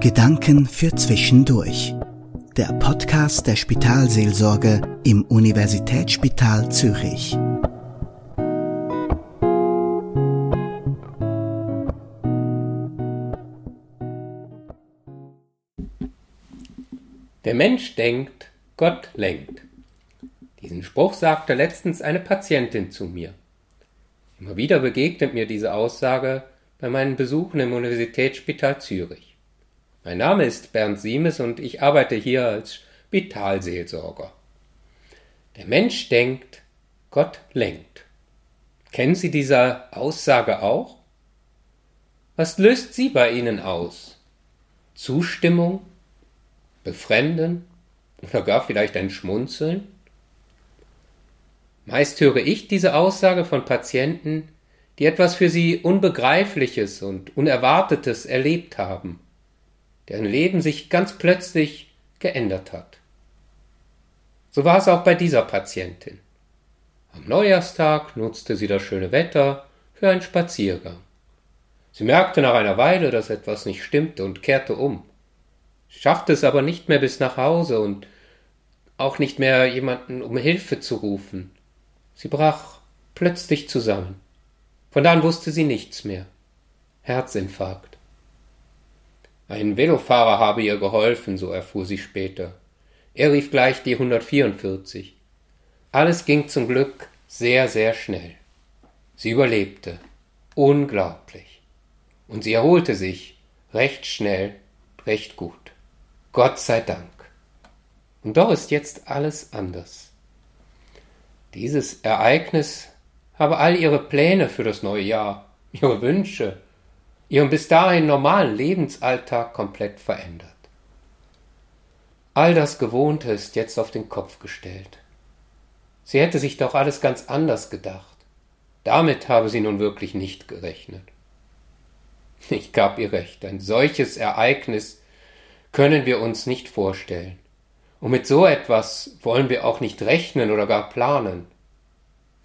Gedanken für Zwischendurch. Der Podcast der Spitalseelsorge im Universitätsspital Zürich. Der Mensch denkt, Gott lenkt. Diesen Spruch sagte letztens eine Patientin zu mir. Immer wieder begegnet mir diese Aussage bei meinen Besuchen im Universitätsspital Zürich. Mein Name ist Bernd Siemes und ich arbeite hier als Spitalseelsorger. Der Mensch denkt, Gott lenkt. Kennen Sie diese Aussage auch? Was löst sie bei Ihnen aus? Zustimmung? Befremden? Oder gar vielleicht ein Schmunzeln? Meist höre ich diese Aussage von Patienten, die etwas für sie Unbegreifliches und Unerwartetes erlebt haben, deren Leben sich ganz plötzlich geändert hat. So war es auch bei dieser Patientin. Am Neujahrstag nutzte sie das schöne Wetter für einen Spaziergang. Sie merkte nach einer Weile, dass etwas nicht stimmte und kehrte um, schaffte es aber nicht mehr bis nach Hause und auch nicht mehr jemanden um Hilfe zu rufen, Sie brach plötzlich zusammen. Von da an wusste sie nichts mehr. Herzinfarkt. Ein Velofahrer habe ihr geholfen, so erfuhr sie später. Er rief gleich die 144. Alles ging zum Glück sehr, sehr schnell. Sie überlebte. Unglaublich. Und sie erholte sich recht schnell, recht gut. Gott sei Dank. Und doch ist jetzt alles anders. Dieses Ereignis habe all ihre Pläne für das neue Jahr, ihre Wünsche, ihren bis dahin normalen Lebensalltag komplett verändert. All das Gewohnte ist jetzt auf den Kopf gestellt. Sie hätte sich doch alles ganz anders gedacht. Damit habe sie nun wirklich nicht gerechnet. Ich gab ihr recht, ein solches Ereignis können wir uns nicht vorstellen. Und mit so etwas wollen wir auch nicht rechnen oder gar planen.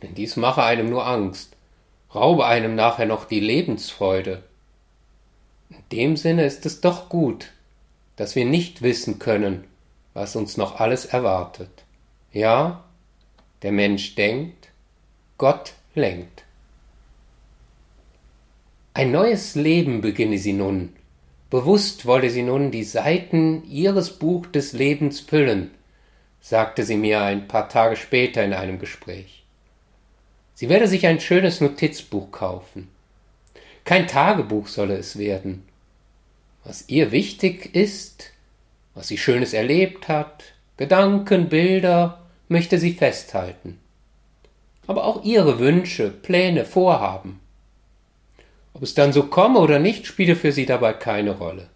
Denn dies mache einem nur Angst, raube einem nachher noch die Lebensfreude. In dem Sinne ist es doch gut, dass wir nicht wissen können, was uns noch alles erwartet. Ja, der Mensch denkt, Gott lenkt. Ein neues Leben beginne sie nun, Bewusst wolle sie nun die Seiten ihres Buch des Lebens füllen, sagte sie mir ein paar Tage später in einem Gespräch. Sie werde sich ein schönes Notizbuch kaufen. Kein Tagebuch solle es werden. Was ihr wichtig ist, was sie Schönes erlebt hat, Gedanken, Bilder, möchte sie festhalten. Aber auch ihre Wünsche, Pläne, Vorhaben. Ob es dann so komme oder nicht, spiele für sie dabei keine Rolle.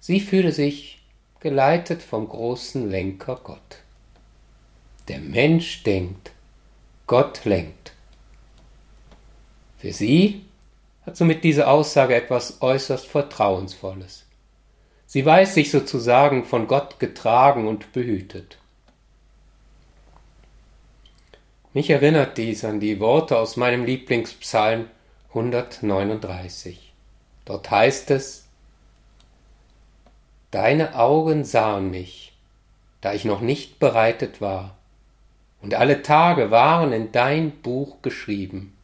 Sie fühle sich geleitet vom großen Lenker Gott. Der Mensch denkt, Gott lenkt. Für sie hat somit diese Aussage etwas äußerst Vertrauensvolles. Sie weiß sich sozusagen von Gott getragen und behütet. Mich erinnert dies an die Worte aus meinem Lieblingspsalm 139. Dort heißt es, Deine Augen sahen mich, da ich noch nicht bereitet war, und alle Tage waren in dein Buch geschrieben,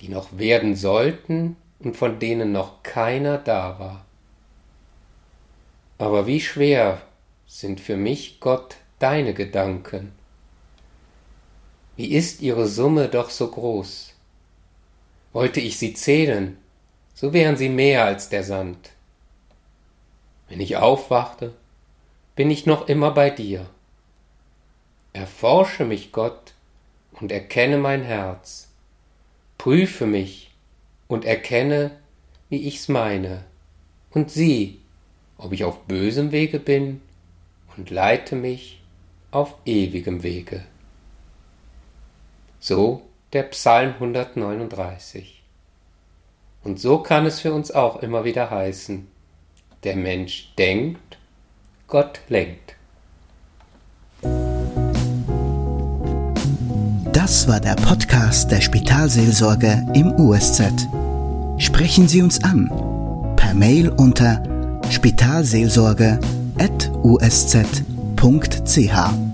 die noch werden sollten und von denen noch keiner da war. Aber wie schwer sind für mich, Gott, deine Gedanken? Wie ist ihre Summe doch so groß? Wollte ich sie zählen, so wären sie mehr als der Sand. Wenn ich aufwachte, bin ich noch immer bei dir. Erforsche mich, Gott, und erkenne mein Herz. Prüfe mich und erkenne, wie ich's meine, und sieh, ob ich auf bösem Wege bin, und leite mich auf ewigem Wege. So der Psalm 139. Und so kann es für uns auch immer wieder heißen, der Mensch denkt, Gott lenkt. Das war der Podcast der Spitalseelsorge im USZ. Sprechen Sie uns an per Mail unter spitalseelsorge.usz.ch.